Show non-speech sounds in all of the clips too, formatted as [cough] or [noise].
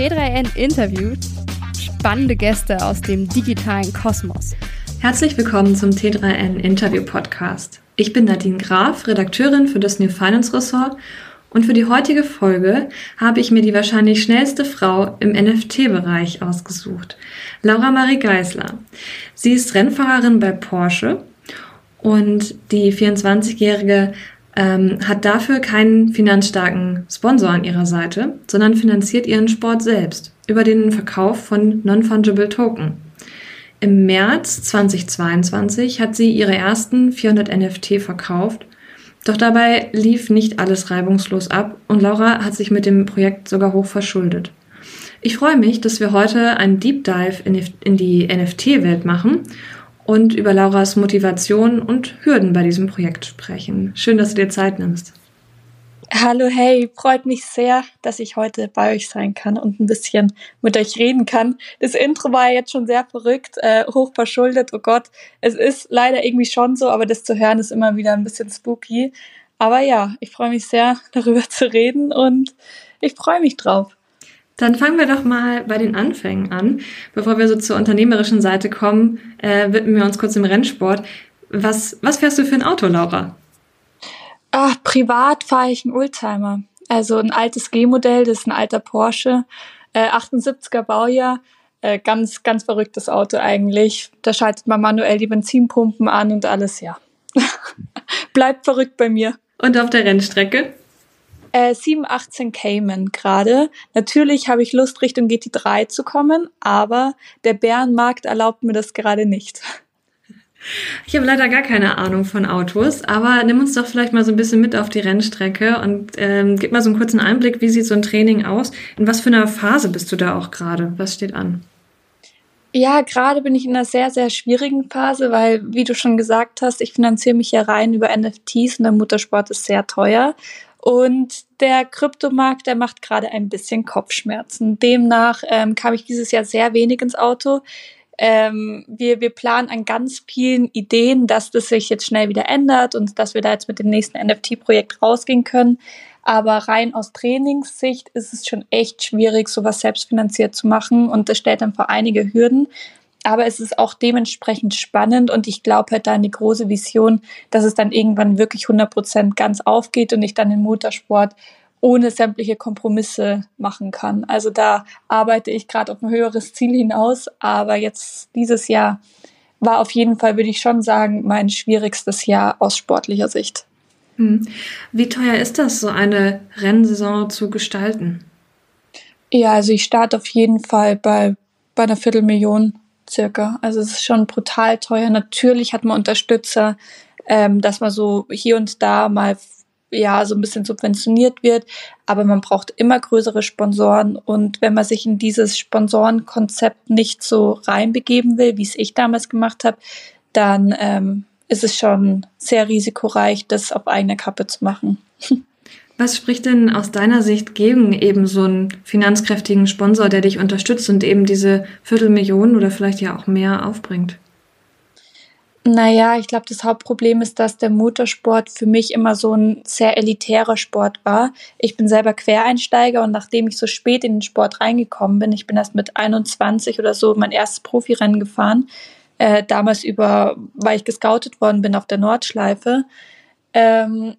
T3N interviewt spannende Gäste aus dem digitalen Kosmos. Herzlich willkommen zum T3N Interview Podcast. Ich bin Nadine Graf, Redakteurin für das New Finance Ressort und für die heutige Folge habe ich mir die wahrscheinlich schnellste Frau im NFT-Bereich ausgesucht. Laura Marie Geisler. Sie ist Rennfahrerin bei Porsche und die 24-Jährige ähm, hat dafür keinen finanzstarken Sponsor an ihrer Seite, sondern finanziert ihren Sport selbst über den Verkauf von Non-Fungible Token. Im März 2022 hat sie ihre ersten 400 NFT verkauft, doch dabei lief nicht alles reibungslos ab und Laura hat sich mit dem Projekt sogar hoch verschuldet. Ich freue mich, dass wir heute einen Deep Dive in die NFT-Welt machen und über Lauras Motivation und Hürden bei diesem Projekt sprechen. Schön, dass du dir Zeit nimmst. Hallo, hey, freut mich sehr, dass ich heute bei euch sein kann und ein bisschen mit euch reden kann. Das Intro war jetzt schon sehr verrückt, äh, hoch verschuldet, oh Gott. Es ist leider irgendwie schon so, aber das zu hören ist immer wieder ein bisschen spooky. Aber ja, ich freue mich sehr, [laughs] darüber zu reden und ich freue mich drauf. Dann fangen wir doch mal bei den Anfängen an. Bevor wir so zur unternehmerischen Seite kommen, äh, widmen wir uns kurz dem Rennsport. Was, was fährst du für ein Auto, Laura? Ach, privat fahre ich einen Oldtimer. Also ein altes G-Modell, das ist ein alter Porsche, äh, 78er Baujahr. Äh, ganz, ganz verrücktes Auto eigentlich. Da schaltet man manuell die Benzinpumpen an und alles, ja. [laughs] Bleibt verrückt bei mir. Und auf der Rennstrecke? Äh, 718 Cayman gerade. Natürlich habe ich Lust, Richtung GT3 zu kommen, aber der Bärenmarkt erlaubt mir das gerade nicht. Ich habe leider gar keine Ahnung von Autos, aber nimm uns doch vielleicht mal so ein bisschen mit auf die Rennstrecke und ähm, gib mal so einen kurzen Einblick, wie sieht so ein Training aus? In was für einer Phase bist du da auch gerade? Was steht an? Ja, gerade bin ich in einer sehr, sehr schwierigen Phase, weil, wie du schon gesagt hast, ich finanziere mich ja rein über NFTs und der Muttersport ist sehr teuer. Und der Kryptomarkt, der macht gerade ein bisschen Kopfschmerzen. Demnach ähm, kam ich dieses Jahr sehr wenig ins Auto. Ähm, wir, wir planen an ganz vielen Ideen, dass das sich jetzt schnell wieder ändert und dass wir da jetzt mit dem nächsten NFT-Projekt rausgehen können. Aber rein aus Trainingssicht ist es schon echt schwierig, sowas selbstfinanziert zu machen und das stellt dann vor einige Hürden aber es ist auch dementsprechend spannend und ich glaube halt da eine große Vision, dass es dann irgendwann wirklich 100 Prozent ganz aufgeht und ich dann den Motorsport ohne sämtliche Kompromisse machen kann. Also da arbeite ich gerade auf ein höheres Ziel hinaus, aber jetzt dieses Jahr war auf jeden Fall, würde ich schon sagen, mein schwierigstes Jahr aus sportlicher Sicht. Hm. Wie teuer ist das, so eine Rennsaison zu gestalten? Ja, also ich starte auf jeden Fall bei, bei einer Viertelmillion circa. Also es ist schon brutal teuer. Natürlich hat man Unterstützer, ähm, dass man so hier und da mal ja so ein bisschen subventioniert wird, aber man braucht immer größere Sponsoren und wenn man sich in dieses Sponsorenkonzept nicht so reinbegeben will, wie es ich damals gemacht habe, dann ähm, ist es schon sehr risikoreich, das auf eigene Kappe zu machen. [laughs] Was spricht denn aus deiner Sicht gegen eben so einen finanzkräftigen Sponsor, der dich unterstützt und eben diese Viertelmillionen oder vielleicht ja auch mehr aufbringt? Naja, ich glaube, das Hauptproblem ist, dass der Motorsport für mich immer so ein sehr elitärer Sport war. Ich bin selber Quereinsteiger und nachdem ich so spät in den Sport reingekommen bin, ich bin erst mit 21 oder so mein erstes Profirennen gefahren, äh, damals über, weil ich gescoutet worden bin auf der Nordschleife. Ähm,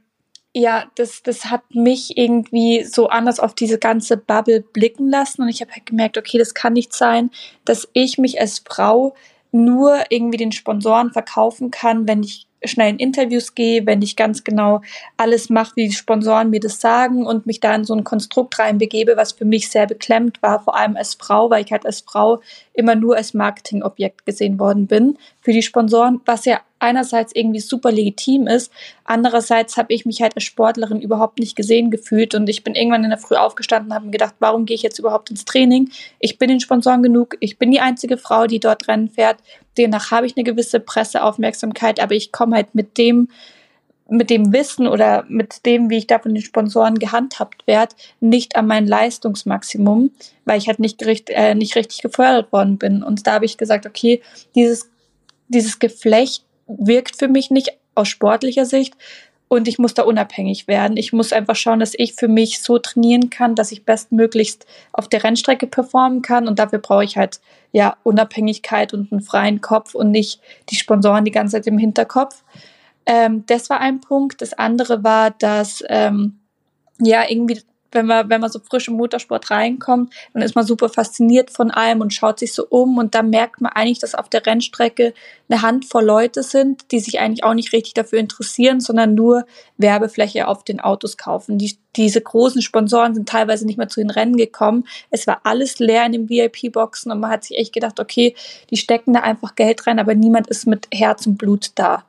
ja, das, das hat mich irgendwie so anders auf diese ganze Bubble blicken lassen. Und ich habe halt gemerkt, okay, das kann nicht sein, dass ich mich als Frau nur irgendwie den Sponsoren verkaufen kann, wenn ich schnell in Interviews gehe, wenn ich ganz genau alles mache, wie die Sponsoren mir das sagen und mich da in so ein Konstrukt reinbegebe, was für mich sehr beklemmt war, vor allem als Frau, weil ich halt als Frau immer nur als Marketingobjekt gesehen worden bin für die Sponsoren, was ja einerseits irgendwie super legitim ist, andererseits habe ich mich halt als Sportlerin überhaupt nicht gesehen gefühlt und ich bin irgendwann in der Früh aufgestanden und habe mir gedacht, warum gehe ich jetzt überhaupt ins Training? Ich bin den Sponsoren genug, ich bin die einzige Frau, die dort Rennen fährt, demnach habe ich eine gewisse Presseaufmerksamkeit, aber ich komme halt mit dem mit dem Wissen oder mit dem, wie ich da von den Sponsoren gehandhabt werde, nicht an mein Leistungsmaximum, weil ich halt nicht, gericht, äh, nicht richtig gefördert worden bin. Und da habe ich gesagt, okay, dieses, dieses Geflecht wirkt für mich nicht aus sportlicher Sicht. und ich muss da unabhängig werden. Ich muss einfach schauen, dass ich für mich so trainieren kann, dass ich bestmöglichst auf der Rennstrecke performen kann und dafür brauche ich halt ja Unabhängigkeit und einen freien Kopf und nicht die Sponsoren die ganze Zeit im Hinterkopf. Ähm, das war ein Punkt. Das andere war, dass ähm, ja irgendwie wenn man, wenn man so frisch im Motorsport reinkommt, dann ist man super fasziniert von allem und schaut sich so um und dann merkt man eigentlich, dass auf der Rennstrecke eine Handvoll Leute sind, die sich eigentlich auch nicht richtig dafür interessieren, sondern nur Werbefläche auf den Autos kaufen. Die, diese großen Sponsoren sind teilweise nicht mehr zu den Rennen gekommen. Es war alles leer in den VIP-Boxen und man hat sich echt gedacht, okay, die stecken da einfach Geld rein, aber niemand ist mit Herz und Blut da.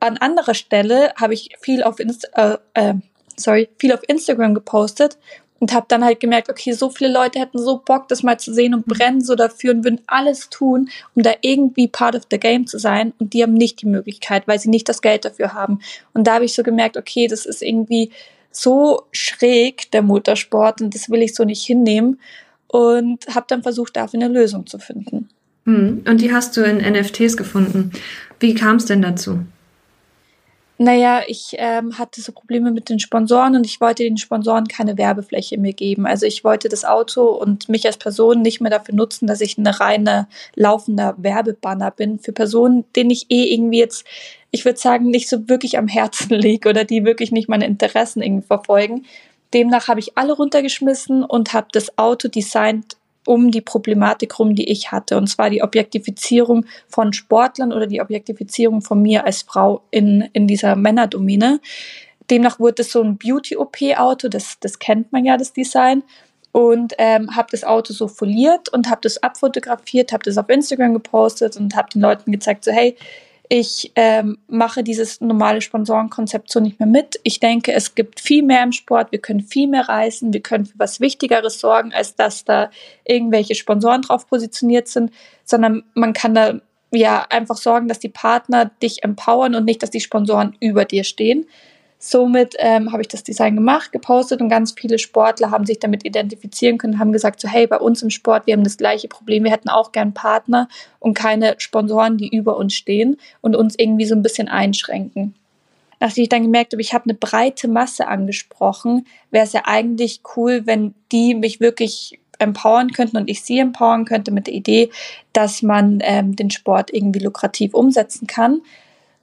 An anderer Stelle habe ich viel auf Insta, äh, äh, sorry, viel auf Instagram gepostet und habe dann halt gemerkt, okay, so viele Leute hätten so Bock, das mal zu sehen und brennen so dafür und würden alles tun, um da irgendwie part of the game zu sein und die haben nicht die Möglichkeit, weil sie nicht das Geld dafür haben. Und da habe ich so gemerkt, okay, das ist irgendwie so schräg, der Motorsport, und das will ich so nicht hinnehmen und habe dann versucht, dafür eine Lösung zu finden. Hm, und die hast du in NFTs gefunden. Wie kam es denn dazu? Naja, ich ähm, hatte so Probleme mit den Sponsoren und ich wollte den Sponsoren keine Werbefläche mehr geben. Also ich wollte das Auto und mich als Person nicht mehr dafür nutzen, dass ich eine reine laufender Werbebanner bin für Personen, denen ich eh irgendwie jetzt, ich würde sagen, nicht so wirklich am Herzen [laughs] liege oder die wirklich nicht meine Interessen irgendwie verfolgen. Demnach habe ich alle runtergeschmissen und habe das Auto designt um die Problematik rum, die ich hatte. Und zwar die Objektifizierung von Sportlern oder die Objektifizierung von mir als Frau in, in dieser Männerdomäne. Demnach wurde es so ein Beauty-OP-Auto, das, das kennt man ja, das Design. Und ähm, habe das Auto so foliert und habe das abfotografiert, habe das auf Instagram gepostet und habe den Leuten gezeigt, so hey, ich ähm, mache dieses normale Sponsorenkonzept so nicht mehr mit. Ich denke, es gibt viel mehr im Sport. Wir können viel mehr reisen. Wir können für was Wichtigeres sorgen, als dass da irgendwelche Sponsoren drauf positioniert sind, sondern man kann da ja einfach sorgen, dass die Partner dich empowern und nicht, dass die Sponsoren über dir stehen. Somit ähm, habe ich das Design gemacht, gepostet und ganz viele Sportler haben sich damit identifizieren können, haben gesagt so, hey, bei uns im Sport, wir haben das gleiche Problem, wir hätten auch gern Partner und keine Sponsoren, die über uns stehen und uns irgendwie so ein bisschen einschränken. Nachdem ich dann gemerkt habe, ich habe eine breite Masse angesprochen, wäre es ja eigentlich cool, wenn die mich wirklich empowern könnten und ich sie empowern könnte mit der Idee, dass man ähm, den Sport irgendwie lukrativ umsetzen kann.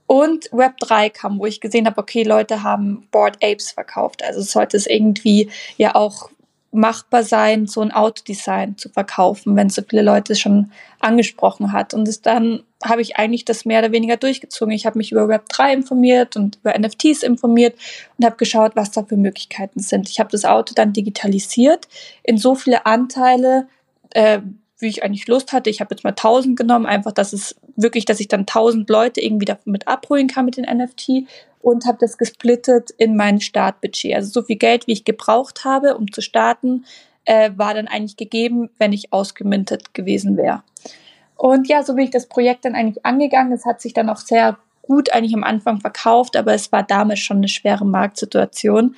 Und Web 3 kam, wo ich gesehen habe, okay, Leute haben Board Apes verkauft. Also sollte es irgendwie ja auch machbar sein, so ein Autodesign zu verkaufen, wenn so viele Leute schon angesprochen hat. Und es dann habe ich eigentlich das mehr oder weniger durchgezogen. Ich habe mich über Web 3 informiert und über NFTs informiert und habe geschaut, was da für Möglichkeiten sind. Ich habe das Auto dann digitalisiert in so viele Anteile, äh, wie ich eigentlich Lust hatte. Ich habe jetzt mal 1000 genommen, einfach, dass es wirklich, dass ich dann 1000 Leute irgendwie damit abholen kann mit den NFT und habe das gesplittet in mein Startbudget. Also so viel Geld, wie ich gebraucht habe, um zu starten, äh, war dann eigentlich gegeben, wenn ich ausgemintet gewesen wäre. Und ja, so bin ich das Projekt dann eigentlich angegangen. Es hat sich dann auch sehr gut eigentlich am Anfang verkauft, aber es war damals schon eine schwere Marktsituation.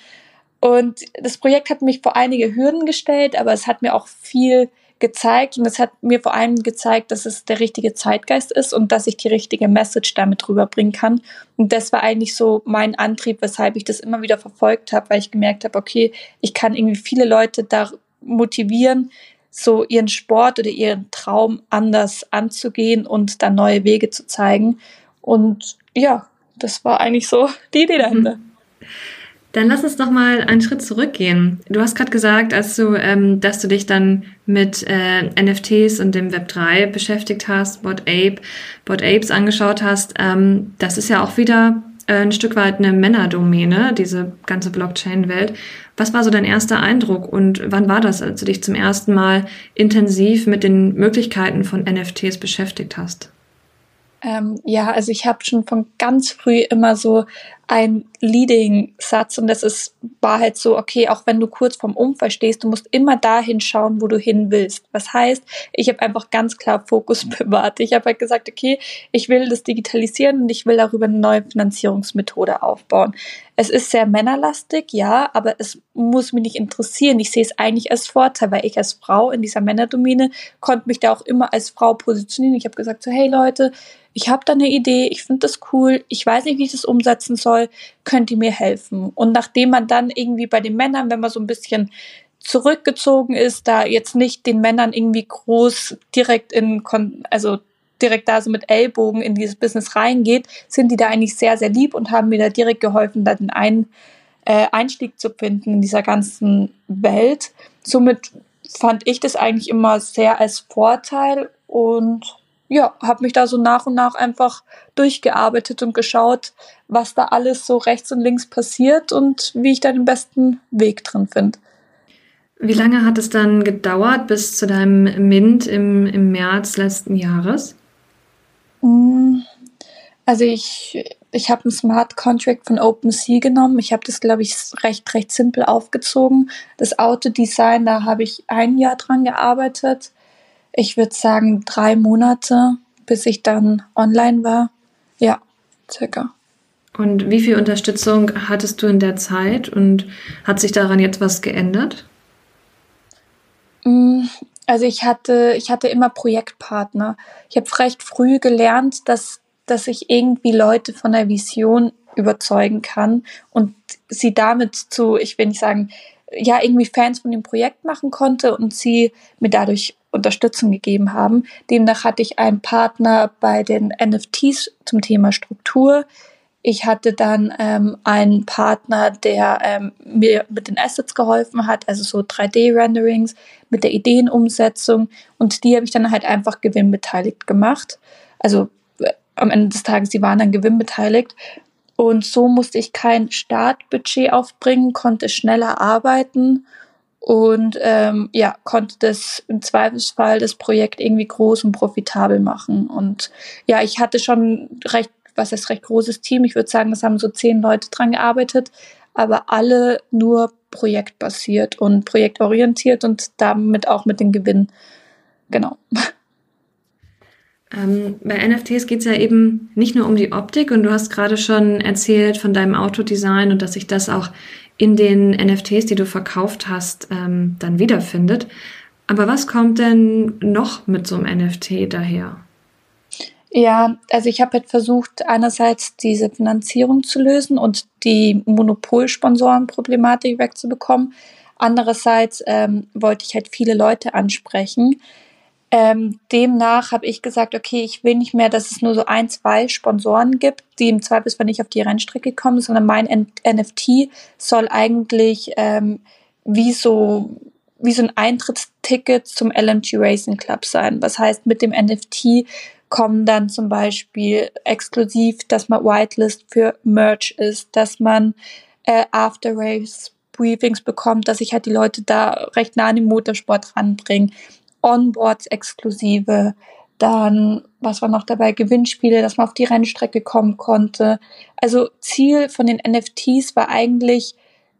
Und das Projekt hat mich vor einige Hürden gestellt, aber es hat mir auch viel gezeigt und es hat mir vor allem gezeigt, dass es der richtige Zeitgeist ist und dass ich die richtige Message damit rüberbringen kann. Und das war eigentlich so mein Antrieb, weshalb ich das immer wieder verfolgt habe, weil ich gemerkt habe, okay, ich kann irgendwie viele Leute da motivieren, so ihren Sport oder ihren Traum anders anzugehen und da neue Wege zu zeigen. Und ja, das war eigentlich so die Idee dahinter. Mhm. Dann lass uns doch mal einen Schritt zurückgehen. Du hast gerade gesagt, als du, ähm, dass du dich dann mit äh, NFTs und dem Web 3 beschäftigt hast, Bot Ape, Bot Apes angeschaut hast. Ähm, das ist ja auch wieder äh, ein Stück weit eine Männerdomäne, diese ganze Blockchain-Welt. Was war so dein erster Eindruck und wann war das, als du dich zum ersten Mal intensiv mit den Möglichkeiten von NFTs beschäftigt hast? Ähm, ja, also ich habe schon von ganz früh immer so ein Leading-Satz und das ist, war halt so, okay, auch wenn du kurz vorm Unfall stehst, du musst immer dahin schauen, wo du hin willst. Was heißt, ich habe einfach ganz klar Fokus [laughs] bewahrt. Ich habe halt gesagt, okay, ich will das digitalisieren und ich will darüber eine neue Finanzierungsmethode aufbauen. Es ist sehr männerlastig, ja, aber es muss mich nicht interessieren. Ich sehe es eigentlich als Vorteil, weil ich als Frau in dieser Männerdomäne konnte mich da auch immer als Frau positionieren. Ich habe gesagt so, hey Leute, ich habe da eine Idee, ich finde das cool, ich weiß nicht, wie ich das umsetzen soll soll, könnt ihr mir helfen? Und nachdem man dann irgendwie bei den Männern, wenn man so ein bisschen zurückgezogen ist, da jetzt nicht den Männern irgendwie groß direkt in, also direkt da so mit Ellbogen in dieses Business reingeht, sind die da eigentlich sehr, sehr lieb und haben mir da direkt geholfen, da den einen äh, Einstieg zu finden in dieser ganzen Welt. Somit fand ich das eigentlich immer sehr als Vorteil und ja, habe mich da so nach und nach einfach durchgearbeitet und geschaut, was da alles so rechts und links passiert und wie ich da den besten Weg drin finde. Wie lange hat es dann gedauert bis zu deinem Mint im, im März letzten Jahres? Mm, also ich, ich habe einen Smart Contract von OpenSea genommen. Ich habe das, glaube ich, recht, recht simpel aufgezogen. Das Autodesign, da habe ich ein Jahr dran gearbeitet. Ich würde sagen drei Monate, bis ich dann online war. Ja, circa. Und wie viel Unterstützung hattest du in der Zeit und hat sich daran jetzt was geändert? Mm, also ich hatte, ich hatte immer Projektpartner. Ich habe recht früh gelernt, dass, dass ich irgendwie Leute von der Vision überzeugen kann und sie damit zu, ich will nicht sagen, ja, irgendwie Fans von dem Projekt machen konnte und sie mir dadurch Unterstützung gegeben haben. Demnach hatte ich einen Partner bei den NFTs zum Thema Struktur. Ich hatte dann ähm, einen Partner, der ähm, mir mit den Assets geholfen hat, also so 3D-Renderings mit der Ideenumsetzung. Und die habe ich dann halt einfach gewinnbeteiligt gemacht. Also äh, am Ende des Tages, die waren dann gewinnbeteiligt. Und so musste ich kein Startbudget aufbringen, konnte schneller arbeiten und ähm, ja, konnte das im Zweifelsfall das Projekt irgendwie groß und profitabel machen. Und ja, ich hatte schon recht, was heißt recht großes Team. Ich würde sagen, es haben so zehn Leute dran gearbeitet, aber alle nur projektbasiert und projektorientiert und damit auch mit dem Gewinn. Genau. Ähm, bei NFTs geht es ja eben nicht nur um die Optik und du hast gerade schon erzählt von deinem Autodesign und dass sich das auch in den NFTs, die du verkauft hast, ähm, dann wiederfindet. Aber was kommt denn noch mit so einem NFT daher? Ja, also ich habe halt versucht, einerseits diese Finanzierung zu lösen und die Monopolsponsorenproblematik wegzubekommen. Andererseits ähm, wollte ich halt viele Leute ansprechen. Ähm, demnach habe ich gesagt, okay, ich will nicht mehr, dass es nur so ein, zwei Sponsoren gibt, die im Zweifelsfall nicht auf die Rennstrecke kommen, sondern mein N NFT soll eigentlich ähm, wie so wie so ein Eintrittsticket zum LMG Racing Club sein. Was heißt, mit dem NFT kommen dann zum Beispiel exklusiv, dass man Whitelist für Merch ist, dass man äh, After Race Briefings bekommt, dass ich halt die Leute da recht nah an den Motorsport ranbringe. Onboards exklusive, dann, was war noch dabei, Gewinnspiele, dass man auf die Rennstrecke kommen konnte. Also Ziel von den NFTs war eigentlich,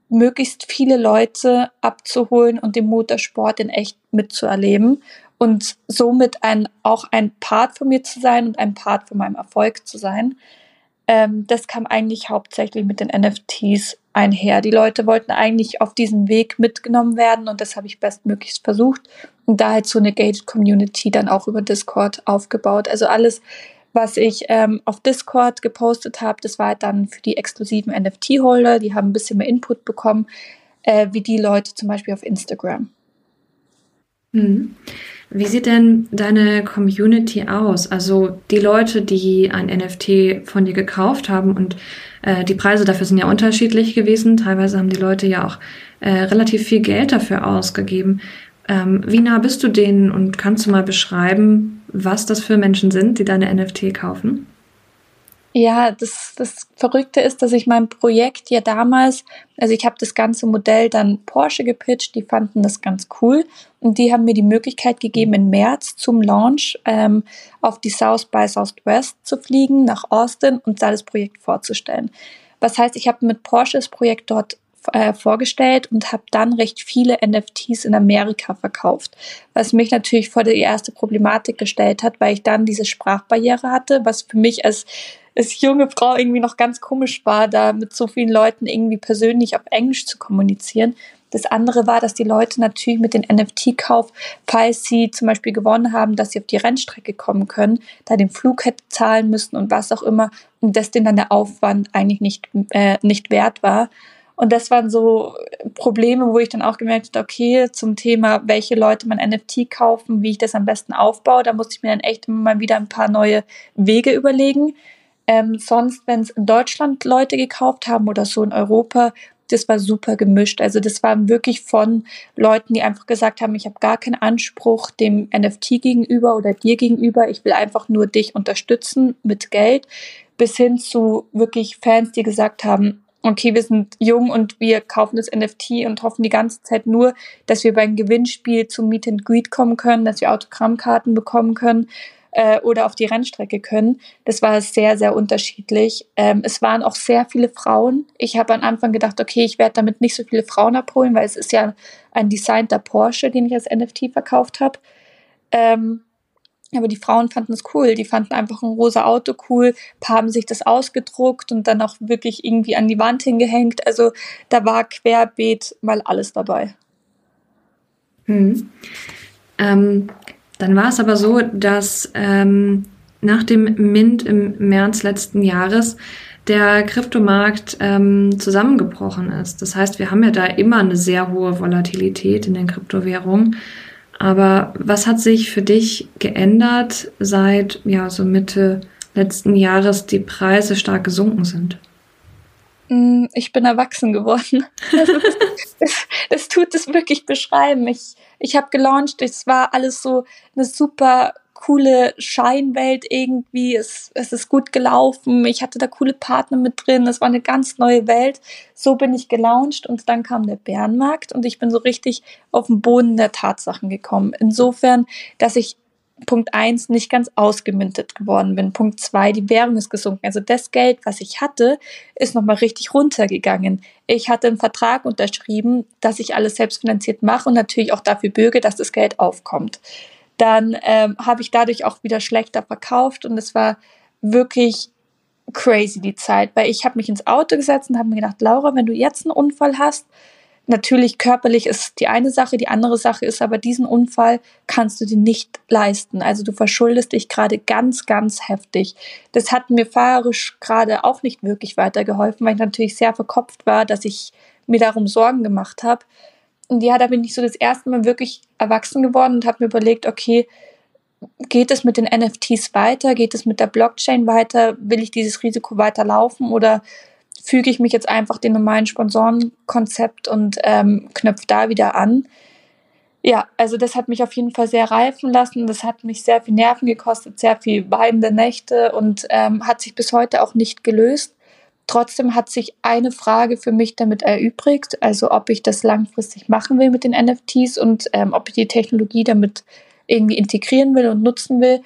möglichst viele Leute abzuholen und den Motorsport in echt mitzuerleben und somit ein, auch ein Part von mir zu sein und ein Part von meinem Erfolg zu sein. Ähm, das kam eigentlich hauptsächlich mit den NFTs einher. Die Leute wollten eigentlich auf diesen Weg mitgenommen werden und das habe ich bestmöglichst versucht und da halt so eine Gated Community dann auch über Discord aufgebaut. Also alles, was ich ähm, auf Discord gepostet habe, das war halt dann für die exklusiven NFT-Holder, die haben ein bisschen mehr Input bekommen, äh, wie die Leute zum Beispiel auf Instagram. Mhm. Wie sieht denn deine Community aus? Also die Leute, die ein NFT von dir gekauft haben und äh, die Preise dafür sind ja unterschiedlich gewesen. Teilweise haben die Leute ja auch äh, relativ viel Geld dafür ausgegeben. Ähm, wie nah bist du denen und kannst du mal beschreiben, was das für Menschen sind, die deine NFT kaufen? Ja, das, das Verrückte ist, dass ich mein Projekt ja damals, also ich habe das ganze Modell dann Porsche gepitcht, die fanden das ganz cool und die haben mir die Möglichkeit gegeben, im März zum Launch ähm, auf die South by Southwest zu fliegen, nach Austin und da das Projekt vorzustellen. Was heißt, ich habe mit Porsche das Projekt dort äh, vorgestellt und habe dann recht viele NFTs in Amerika verkauft, was mich natürlich vor die erste Problematik gestellt hat, weil ich dann diese Sprachbarriere hatte, was für mich als als junge Frau irgendwie noch ganz komisch war, da mit so vielen Leuten irgendwie persönlich auf Englisch zu kommunizieren. Das andere war, dass die Leute natürlich mit dem NFT-Kauf, falls sie zum Beispiel gewonnen haben, dass sie auf die Rennstrecke kommen können, da den Flug hätte zahlen müssen und was auch immer und dass denen dann der Aufwand eigentlich nicht, äh, nicht wert war. Und das waren so Probleme, wo ich dann auch gemerkt habe, okay, zum Thema, welche Leute mein NFT kaufen, wie ich das am besten aufbaue, da musste ich mir dann echt immer mal wieder ein paar neue Wege überlegen. Ähm, sonst, wenn es in Deutschland Leute gekauft haben oder so in Europa, das war super gemischt. Also das war wirklich von Leuten, die einfach gesagt haben, ich habe gar keinen Anspruch dem NFT gegenüber oder dir gegenüber, ich will einfach nur dich unterstützen mit Geld, bis hin zu wirklich Fans, die gesagt haben, okay, wir sind jung und wir kaufen das NFT und hoffen die ganze Zeit nur, dass wir beim Gewinnspiel zum Meet and Greet kommen können, dass wir Autogrammkarten bekommen können äh, oder auf die Rennstrecke können. Das war sehr, sehr unterschiedlich. Ähm, es waren auch sehr viele Frauen. Ich habe am Anfang gedacht, okay, ich werde damit nicht so viele Frauen abholen, weil es ist ja ein designter Porsche, den ich als NFT verkauft habe. Ähm, aber die Frauen fanden es cool. Die fanden einfach ein rosa Auto cool, haben sich das ausgedruckt und dann auch wirklich irgendwie an die Wand hingehängt. Also da war querbeet mal alles dabei. Hm. Ähm, dann war es aber so, dass ähm, nach dem Mint im März letzten Jahres der Kryptomarkt ähm, zusammengebrochen ist. Das heißt, wir haben ja da immer eine sehr hohe Volatilität in den Kryptowährungen. Aber was hat sich für dich geändert, seit ja so Mitte letzten Jahres die Preise stark gesunken sind? Mm, ich bin erwachsen geworden. Also das, das, das, tut es wirklich beschreiben. Ich, ich habe gelauncht, es war alles so eine super coole Scheinwelt irgendwie. Es, es ist gut gelaufen. Ich hatte da coole Partner mit drin. Es war eine ganz neue Welt. So bin ich gelauncht und dann kam der Bärenmarkt und ich bin so richtig auf den Boden der Tatsachen gekommen. Insofern, dass ich Punkt eins nicht ganz ausgemintet geworden bin. Punkt zwei die Währung ist gesunken. Also das Geld, was ich hatte, ist nochmal richtig runtergegangen. Ich hatte einen Vertrag unterschrieben, dass ich alles selbstfinanziert mache und natürlich auch dafür bürge, dass das Geld aufkommt dann ähm, habe ich dadurch auch wieder schlechter verkauft und es war wirklich crazy die Zeit, weil ich habe mich ins Auto gesetzt und habe mir gedacht, Laura, wenn du jetzt einen Unfall hast, natürlich körperlich ist die eine Sache, die andere Sache ist aber diesen Unfall kannst du dir nicht leisten. Also du verschuldest dich gerade ganz, ganz heftig. Das hat mir fahrerisch gerade auch nicht wirklich weitergeholfen, weil ich natürlich sehr verkopft war, dass ich mir darum Sorgen gemacht habe und ja, da bin ich so das erste Mal wirklich erwachsen geworden und habe mir überlegt, okay, geht es mit den NFTs weiter? Geht es mit der Blockchain weiter? Will ich dieses Risiko weiterlaufen oder füge ich mich jetzt einfach dem normalen Sponsorenkonzept und ähm, knöpfe da wieder an? Ja, also das hat mich auf jeden Fall sehr reifen lassen. Das hat mich sehr viel Nerven gekostet, sehr viel weinende Nächte und ähm, hat sich bis heute auch nicht gelöst. Trotzdem hat sich eine Frage für mich damit erübrigt, also ob ich das langfristig machen will mit den NFTs und ähm, ob ich die Technologie damit irgendwie integrieren will und nutzen will.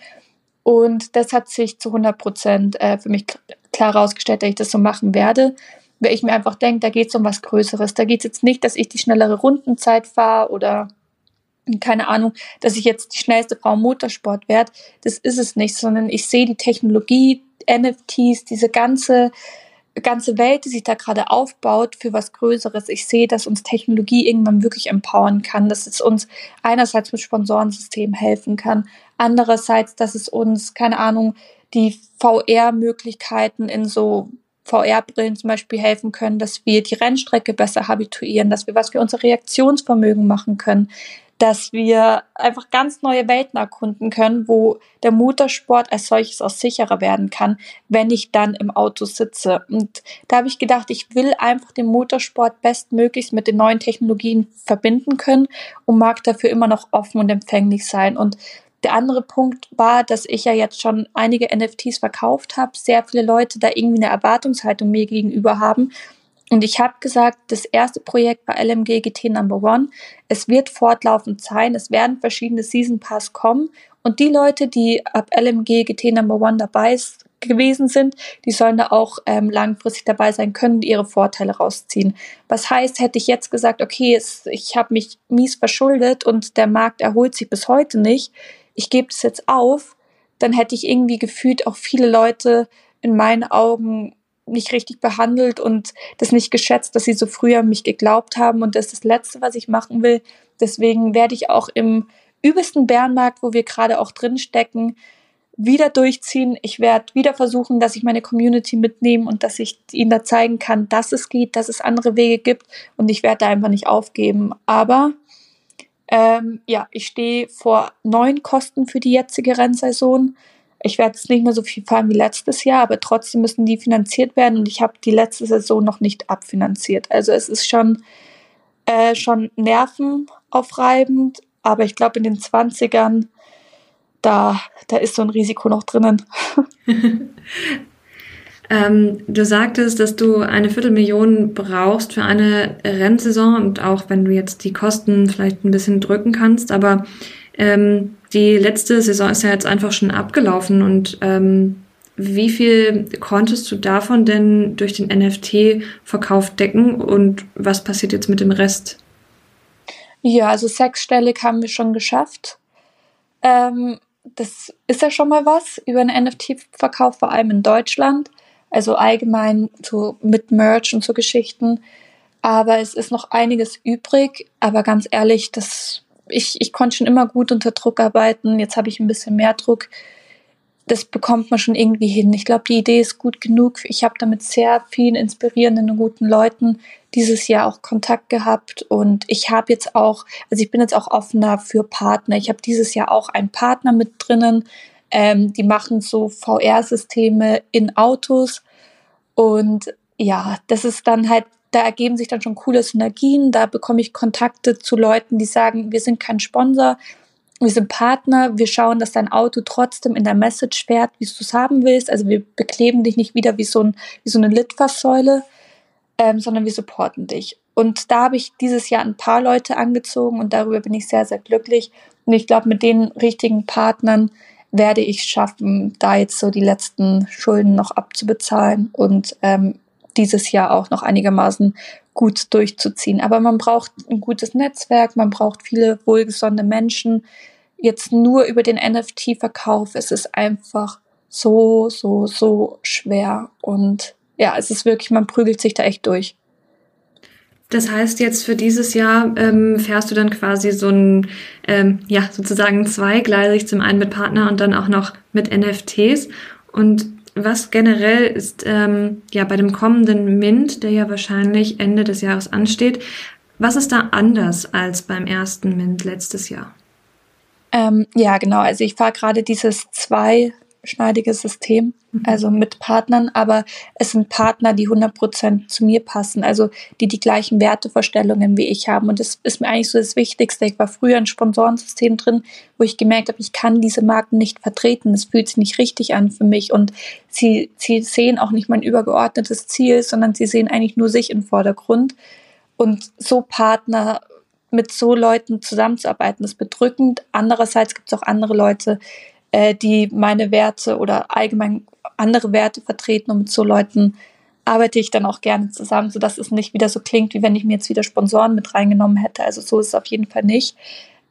Und das hat sich zu 100 Prozent äh, für mich klar herausgestellt, dass ich das so machen werde, weil ich mir einfach denke, da geht es um was Größeres. Da geht es jetzt nicht, dass ich die schnellere Rundenzeit fahre oder keine Ahnung, dass ich jetzt die schnellste Frau im Motorsport werde. Das ist es nicht, sondern ich sehe die Technologie, NFTs, diese ganze ganze Welt, die sich da gerade aufbaut, für was Größeres. Ich sehe, dass uns Technologie irgendwann wirklich empowern kann, dass es uns einerseits mit Sponsorensystem helfen kann, andererseits, dass es uns, keine Ahnung, die VR-Möglichkeiten in so VR-Brillen zum Beispiel helfen können, dass wir die Rennstrecke besser habituieren, dass wir was für unser Reaktionsvermögen machen können, dass wir einfach ganz neue Welten erkunden können, wo der Motorsport als solches auch sicherer werden kann, wenn ich dann im Auto sitze. Und da habe ich gedacht, ich will einfach den Motorsport bestmöglichst mit den neuen Technologien verbinden können und mag dafür immer noch offen und empfänglich sein. Und der andere Punkt war, dass ich ja jetzt schon einige NFTs verkauft habe, sehr viele Leute da irgendwie eine Erwartungshaltung mir gegenüber haben und ich habe gesagt, das erste Projekt war LMG GT Number One. Es wird fortlaufend sein. Es werden verschiedene Season Pass kommen. Und die Leute, die ab LMG GT Number One dabei gewesen sind, die sollen da auch ähm, langfristig dabei sein können, ihre Vorteile rausziehen. Was heißt, hätte ich jetzt gesagt, okay, es, ich habe mich mies verschuldet und der Markt erholt sich bis heute nicht, ich gebe es jetzt auf, dann hätte ich irgendwie gefühlt auch viele Leute in meinen Augen nicht richtig behandelt und das nicht geschätzt, dass sie so früher mich geglaubt haben. Und das ist das Letzte, was ich machen will. Deswegen werde ich auch im übelsten Bärenmarkt, wo wir gerade auch drin stecken, wieder durchziehen. Ich werde wieder versuchen, dass ich meine Community mitnehme und dass ich ihnen da zeigen kann, dass es geht, dass es andere Wege gibt und ich werde da einfach nicht aufgeben. Aber ähm, ja, ich stehe vor neuen Kosten für die jetzige Rennsaison. Ich werde jetzt nicht mehr so viel fahren wie letztes Jahr, aber trotzdem müssen die finanziert werden und ich habe die letzte Saison noch nicht abfinanziert. Also es ist schon, äh, schon nervenaufreibend, aber ich glaube in den 20ern da, da ist so ein Risiko noch drinnen. [laughs] ähm, du sagtest, dass du eine Viertelmillion brauchst für eine Rennsaison und auch wenn du jetzt die Kosten vielleicht ein bisschen drücken kannst, aber ähm, die letzte Saison ist ja jetzt einfach schon abgelaufen und ähm, wie viel konntest du davon denn durch den NFT-Verkauf decken und was passiert jetzt mit dem Rest? Ja, also sechsstellig haben wir schon geschafft. Ähm, das ist ja schon mal was über einen NFT-Verkauf, vor allem in Deutschland. Also allgemein so mit Merch und so Geschichten. Aber es ist noch einiges übrig. Aber ganz ehrlich, das, ich, ich konnte schon immer gut unter Druck arbeiten. Jetzt habe ich ein bisschen mehr Druck das bekommt man schon irgendwie hin. Ich glaube, die Idee ist gut genug. Ich habe damit sehr vielen inspirierenden und guten Leuten dieses Jahr auch Kontakt gehabt und ich habe jetzt auch, also ich bin jetzt auch offener für Partner. Ich habe dieses Jahr auch einen Partner mit drinnen. Ähm, die machen so VR-Systeme in Autos und ja, das ist dann halt da ergeben sich dann schon coole Synergien. Da bekomme ich Kontakte zu Leuten, die sagen, wir sind kein Sponsor, wir sind Partner, wir schauen, dass dein Auto trotzdem in der Message fährt, wie du es haben willst. Also wir bekleben dich nicht wieder wie so, ein, wie so eine Litfaßsäule, ähm, sondern wir supporten dich. Und da habe ich dieses Jahr ein paar Leute angezogen und darüber bin ich sehr, sehr glücklich. Und ich glaube, mit den richtigen Partnern werde ich schaffen, da jetzt so die letzten Schulden noch abzubezahlen und ähm, dieses Jahr auch noch einigermaßen gut durchzuziehen. Aber man braucht ein gutes Netzwerk, man braucht viele wohlgesonnene Menschen. Jetzt nur über den NFT-Verkauf, es ist einfach so, so, so schwer. Und ja, es ist wirklich, man prügelt sich da echt durch. Das heißt, jetzt für dieses Jahr ähm, fährst du dann quasi so ein, ähm, ja, sozusagen zweigleisig, zum einen mit Partner und dann auch noch mit NFTs. Und was generell ist ähm, ja bei dem kommenden Mint, der ja wahrscheinlich Ende des Jahres ansteht, was ist da anders als beim ersten Mint letztes Jahr? Ähm, ja, genau. Also ich fahre gerade dieses zwei schneidiges System. Also mit Partnern, aber es sind Partner, die 100% zu mir passen, also die die gleichen Wertevorstellungen wie ich haben. Und das ist mir eigentlich so das Wichtigste. Ich war früher ein Sponsorensystem drin, wo ich gemerkt habe, ich kann diese Marken nicht vertreten. Es fühlt sich nicht richtig an für mich. Und sie, sie sehen auch nicht mein übergeordnetes Ziel, sondern sie sehen eigentlich nur sich im Vordergrund. Und so Partner mit so Leuten zusammenzuarbeiten, ist bedrückend. Andererseits gibt es auch andere Leute, äh, die meine Werte oder allgemein andere Werte vertreten und mit so Leuten arbeite ich dann auch gerne zusammen, sodass es nicht wieder so klingt, wie wenn ich mir jetzt wieder Sponsoren mit reingenommen hätte. Also so ist es auf jeden Fall nicht.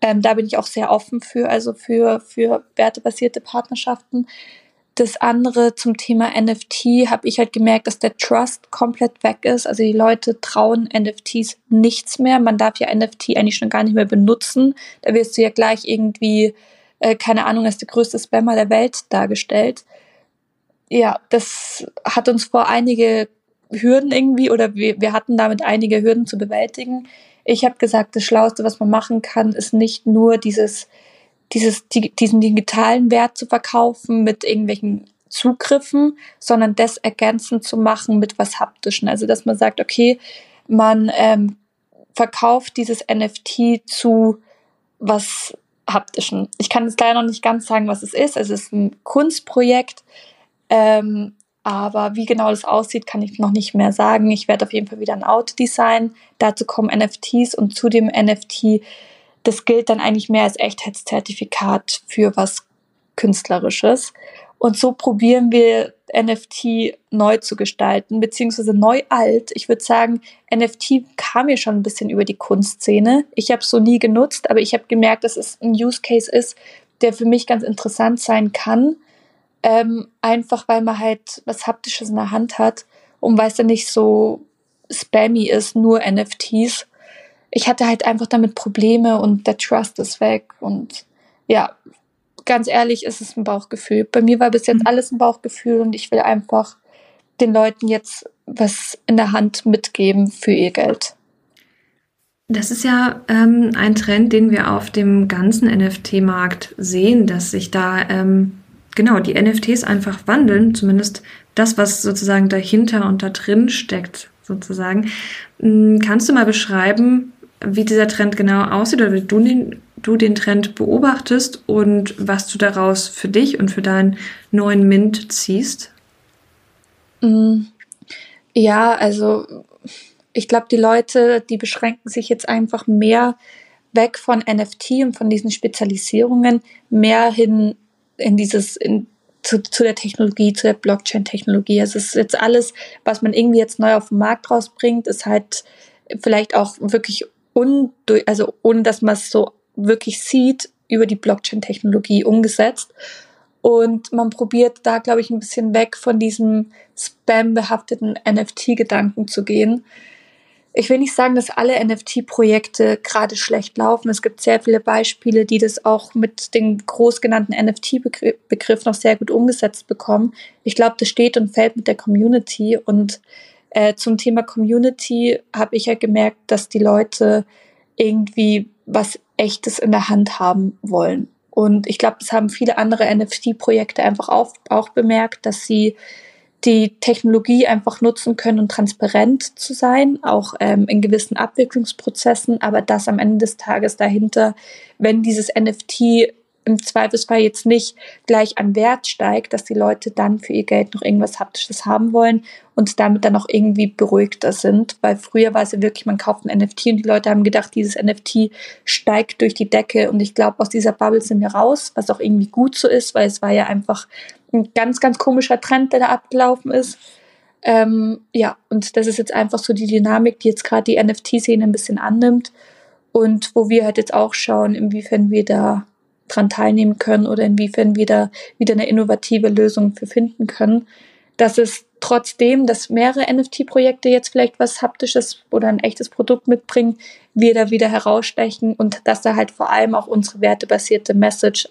Ähm, da bin ich auch sehr offen für, also für, für wertebasierte Partnerschaften. Das andere zum Thema NFT habe ich halt gemerkt, dass der Trust komplett weg ist. Also die Leute trauen NFTs nichts mehr. Man darf ja NFT eigentlich schon gar nicht mehr benutzen. Da wirst du ja gleich irgendwie äh, keine Ahnung, als der größte Spammer der Welt dargestellt. Ja, das hat uns vor einige Hürden irgendwie oder wir, wir hatten damit einige Hürden zu bewältigen. Ich habe gesagt, das Schlauste, was man machen kann, ist nicht nur dieses, dieses, die, diesen digitalen Wert zu verkaufen mit irgendwelchen Zugriffen, sondern das ergänzend zu machen mit was Haptischen. Also dass man sagt, okay, man ähm, verkauft dieses NFT zu was haptischen. Ich kann jetzt leider noch nicht ganz sagen, was es ist. Es ist ein Kunstprojekt, ähm, aber wie genau das aussieht, kann ich noch nicht mehr sagen. Ich werde auf jeden Fall wieder ein Auto designen. Dazu kommen NFTs und zu dem NFT, das gilt dann eigentlich mehr als Echtheitszertifikat für was Künstlerisches. Und so probieren wir NFT neu zu gestalten, beziehungsweise neu alt. Ich würde sagen, NFT kam ja schon ein bisschen über die Kunstszene. Ich habe es so nie genutzt, aber ich habe gemerkt, dass es ein Use Case ist, der für mich ganz interessant sein kann. Ähm, einfach weil man halt was Haptisches in der Hand hat und weil es dann nicht so spammy ist, nur NFTs. Ich hatte halt einfach damit Probleme und der Trust ist weg und ja, ganz ehrlich ist es ein Bauchgefühl. Bei mir war bis jetzt mhm. alles ein Bauchgefühl und ich will einfach den Leuten jetzt was in der Hand mitgeben für ihr Geld. Das ist ja ähm, ein Trend, den wir auf dem ganzen NFT-Markt sehen, dass sich da ähm, genau die NFTs einfach wandeln, zumindest das, was sozusagen dahinter und da drin steckt, sozusagen. Hm, kannst du mal beschreiben, wie dieser Trend genau aussieht oder wie du den, du den Trend beobachtest und was du daraus für dich und für deinen neuen Mint ziehst? Mm, ja, also ich glaube, die Leute, die beschränken sich jetzt einfach mehr weg von NFT und von diesen Spezialisierungen, mehr hin in dieses, in, zu, zu der Technologie, zu der Blockchain-Technologie. Also es ist jetzt alles, was man irgendwie jetzt neu auf den Markt rausbringt, ist halt vielleicht auch wirklich undurch, also ohne dass man es so wirklich sieht, über die Blockchain-Technologie umgesetzt. Und man probiert da, glaube ich, ein bisschen weg von diesem spam-behafteten NFT-Gedanken zu gehen. Ich will nicht sagen, dass alle NFT-Projekte gerade schlecht laufen. Es gibt sehr viele Beispiele, die das auch mit den groß genannten NFT-Begriff noch sehr gut umgesetzt bekommen. Ich glaube, das steht und fällt mit der Community. Und äh, zum Thema Community habe ich ja gemerkt, dass die Leute irgendwie was Echtes in der Hand haben wollen. Und ich glaube, das haben viele andere NFT-Projekte einfach auch, auch bemerkt, dass sie die Technologie einfach nutzen können, um transparent zu sein, auch ähm, in gewissen Abwicklungsprozessen, aber dass am Ende des Tages dahinter, wenn dieses NFT im Zweifelsfall jetzt nicht gleich an Wert steigt, dass die Leute dann für ihr Geld noch irgendwas Haptisches haben wollen und damit dann auch irgendwie beruhigter sind. Weil früher war es ja wirklich, man kauft ein NFT und die Leute haben gedacht, dieses NFT steigt durch die Decke und ich glaube, aus dieser Bubble sind wir raus, was auch irgendwie gut so ist, weil es war ja einfach ein ganz, ganz komischer Trend, der da abgelaufen ist. Ähm, ja, und das ist jetzt einfach so die Dynamik, die jetzt gerade die NFT-Szene ein bisschen annimmt und wo wir halt jetzt auch schauen, inwiefern wir da dran teilnehmen können oder inwiefern wir da wieder eine innovative Lösung für finden können. Dass es trotzdem, dass mehrere NFT-Projekte jetzt vielleicht was haptisches oder ein echtes Produkt mitbringen, wir da wieder herausstechen und dass da halt vor allem auch unsere wertebasierte Message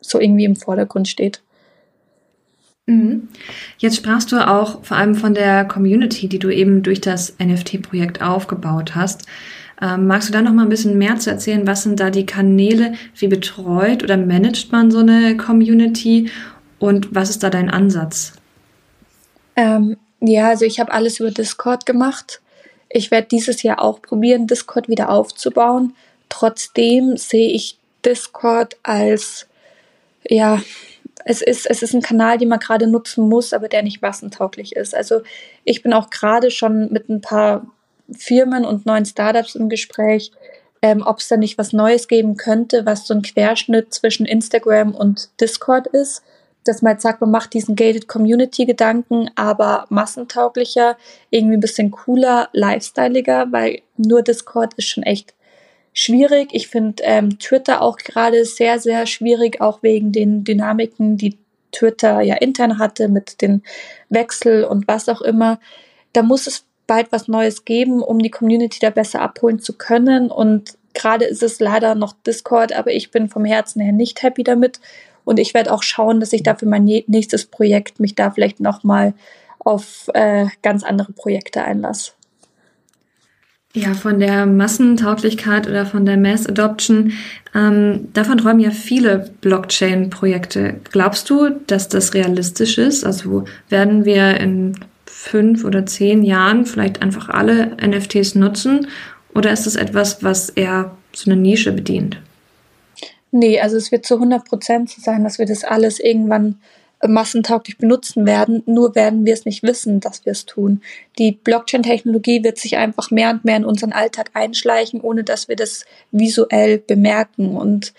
so irgendwie im Vordergrund steht. Mhm. Jetzt sprachst du auch vor allem von der Community, die du eben durch das NFT-Projekt aufgebaut hast. Ähm, magst du da noch mal ein bisschen mehr zu erzählen? Was sind da die Kanäle? Wie betreut oder managt man so eine Community? Und was ist da dein Ansatz? Ähm, ja, also ich habe alles über Discord gemacht. Ich werde dieses Jahr auch probieren, Discord wieder aufzubauen. Trotzdem sehe ich Discord als ja es ist, es ist ein Kanal, den man gerade nutzen muss, aber der nicht massentauglich ist. Also ich bin auch gerade schon mit ein paar Firmen und neuen Startups im Gespräch, ähm, ob es da nicht was Neues geben könnte, was so ein Querschnitt zwischen Instagram und Discord ist. Dass man jetzt sagt, man macht diesen Gated Community-Gedanken, aber massentauglicher, irgendwie ein bisschen cooler, lifestyleiger, weil nur Discord ist schon echt schwierig. Ich finde ähm, Twitter auch gerade sehr, sehr schwierig, auch wegen den Dynamiken, die Twitter ja intern hatte mit den Wechsel und was auch immer. Da muss es bald was Neues geben, um die Community da besser abholen zu können. Und gerade ist es leider noch Discord, aber ich bin vom Herzen her nicht happy damit. Und ich werde auch schauen, dass ich dafür mein nächstes Projekt mich da vielleicht nochmal auf äh, ganz andere Projekte einlasse. Ja, von der Massentauglichkeit oder von der Mass Adoption, ähm, davon träumen ja viele Blockchain-Projekte. Glaubst du, dass das realistisch ist? Also werden wir in fünf oder zehn Jahren vielleicht einfach alle NFTs nutzen? Oder ist das etwas, was eher so eine Nische bedient? Nee, also es wird zu 100 Prozent so sein, dass wir das alles irgendwann massentauglich benutzen werden, nur werden wir es nicht wissen, dass wir es tun. Die Blockchain-Technologie wird sich einfach mehr und mehr in unseren Alltag einschleichen, ohne dass wir das visuell bemerken. Und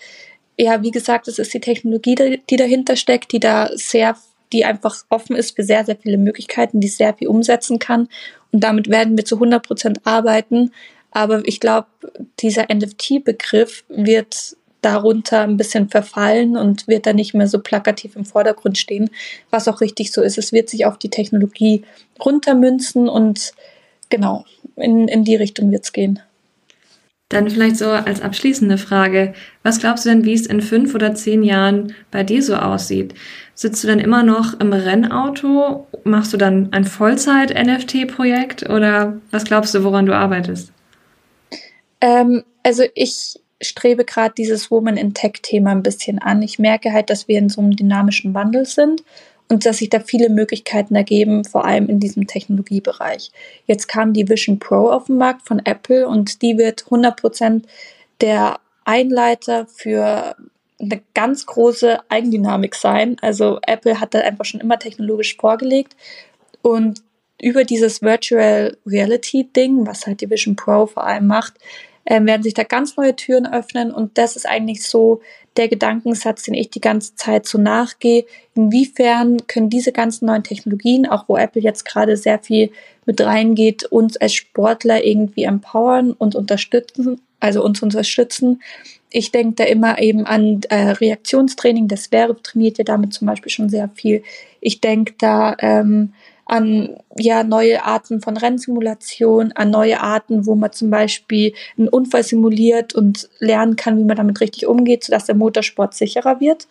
ja, wie gesagt, es ist die Technologie, die dahinter steckt, die da sehr, die einfach offen ist für sehr, sehr viele Möglichkeiten, die sehr viel umsetzen kann. Und damit werden wir zu 100 Prozent arbeiten. Aber ich glaube, dieser NFT-Begriff wird darunter ein bisschen verfallen und wird dann nicht mehr so plakativ im Vordergrund stehen, was auch richtig so ist. Es wird sich auf die Technologie runtermünzen und genau, in, in die Richtung wird es gehen. Dann vielleicht so als abschließende Frage, was glaubst du denn, wie es in fünf oder zehn Jahren bei dir so aussieht? Sitzt du dann immer noch im Rennauto? Machst du dann ein Vollzeit-NFT-Projekt oder was glaubst du, woran du arbeitest? Ähm, also ich strebe gerade dieses Woman in Tech-Thema ein bisschen an. Ich merke halt, dass wir in so einem dynamischen Wandel sind und dass sich da viele Möglichkeiten ergeben, vor allem in diesem Technologiebereich. Jetzt kam die Vision Pro auf den Markt von Apple und die wird 100% der Einleiter für eine ganz große Eigendynamik sein. Also Apple hat da einfach schon immer technologisch vorgelegt und über dieses Virtual Reality Ding, was halt die Vision Pro vor allem macht, äh, werden sich da ganz neue Türen öffnen und das ist eigentlich so der Gedankensatz, den ich die ganze Zeit so nachgehe. Inwiefern können diese ganzen neuen Technologien, auch wo Apple jetzt gerade sehr viel mit reingeht, uns als Sportler irgendwie empowern und unterstützen, also uns unterstützen. Ich denke da immer eben an äh, Reaktionstraining. Das wäre trainiert ja damit zum Beispiel schon sehr viel. Ich denke da ähm, an ja neue Arten von Rennsimulation, an neue Arten, wo man zum Beispiel einen Unfall simuliert und lernen kann, wie man damit richtig umgeht, sodass der Motorsport sicherer wird.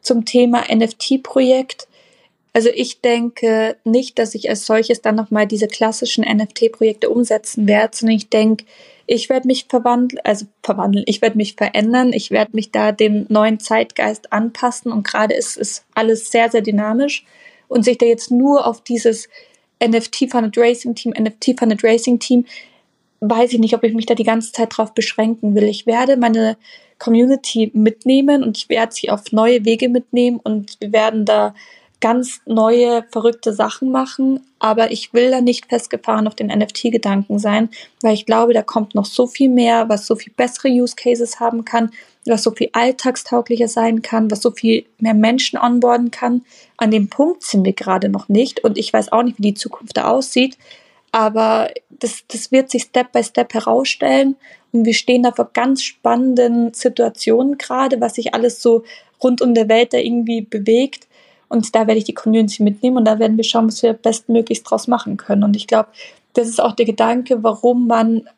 Zum Thema NFT-Projekt. Also ich denke nicht, dass ich als solches dann nochmal diese klassischen NFT-Projekte umsetzen werde, sondern ich denke, ich werde mich verwandeln, also verwandeln, ich werde mich verändern, ich werde mich da dem neuen Zeitgeist anpassen und gerade ist es alles sehr, sehr dynamisch und sich da jetzt nur auf dieses NFT-Funded Racing Team, NFT-Funded Racing Team, weiß ich nicht, ob ich mich da die ganze Zeit drauf beschränken will. Ich werde meine Community mitnehmen und ich werde sie auf neue Wege mitnehmen und wir werden da ganz neue, verrückte Sachen machen, aber ich will da nicht festgefahren auf den NFT-Gedanken sein, weil ich glaube, da kommt noch so viel mehr, was so viel bessere Use Cases haben kann, was so viel alltagstauglicher sein kann, was so viel mehr Menschen onboarden kann. An dem Punkt sind wir gerade noch nicht und ich weiß auch nicht, wie die Zukunft da aussieht, aber das, das wird sich Step by Step herausstellen und wir stehen da vor ganz spannenden Situationen gerade, was sich alles so rund um der Welt da irgendwie bewegt. Und da werde ich die Community mitnehmen und da werden wir schauen, was wir bestmöglichst draus machen können. Und ich glaube, das ist auch der Gedanke, warum man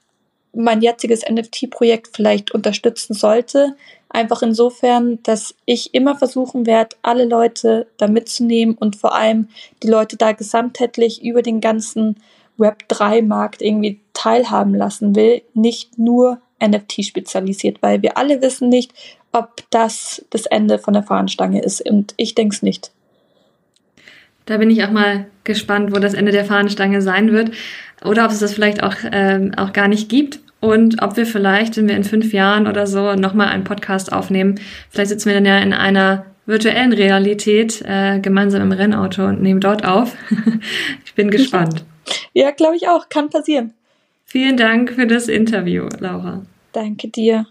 mein jetziges NFT-Projekt vielleicht unterstützen sollte. Einfach insofern, dass ich immer versuchen werde, alle Leute da mitzunehmen und vor allem die Leute da gesamtheitlich über den ganzen Web3-Markt irgendwie teilhaben lassen will, nicht nur NFT spezialisiert, weil wir alle wissen nicht, ob das das Ende von der Fahnenstange ist. Und ich denke es nicht. Da bin ich auch mal gespannt, wo das Ende der Fahnenstange sein wird. Oder ob es das vielleicht auch, ähm, auch gar nicht gibt. Und ob wir vielleicht, wenn wir in fünf Jahren oder so nochmal einen Podcast aufnehmen, vielleicht sitzen wir dann ja in einer virtuellen Realität äh, gemeinsam im Rennauto und nehmen dort auf. [laughs] ich bin gespannt. Ja, glaube ich auch. Kann passieren. Vielen Dank für das Interview, Laura. Danke dir.